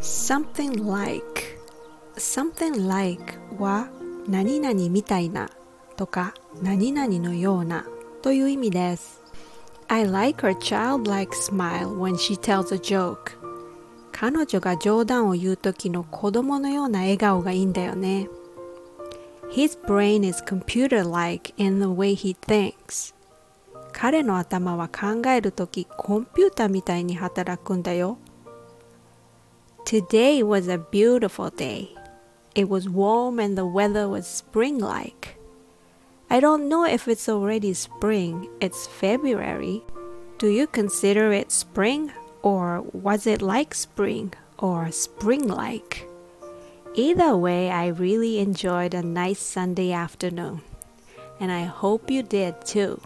something like something like は何々みたいなとか何々のようなという意味です I like her childlike smile when she tells a joke 彼女が冗談を言う時の子供のような笑顔がいいんだよね His brain is computer-like in the way he thinks 彼の頭は考える時コンピューターみたいに働くんだよ Today was a beautiful day. It was warm and the weather was spring like. I don't know if it's already spring, it's February. Do you consider it spring or was it like spring or spring like? Either way, I really enjoyed a nice Sunday afternoon, and I hope you did too.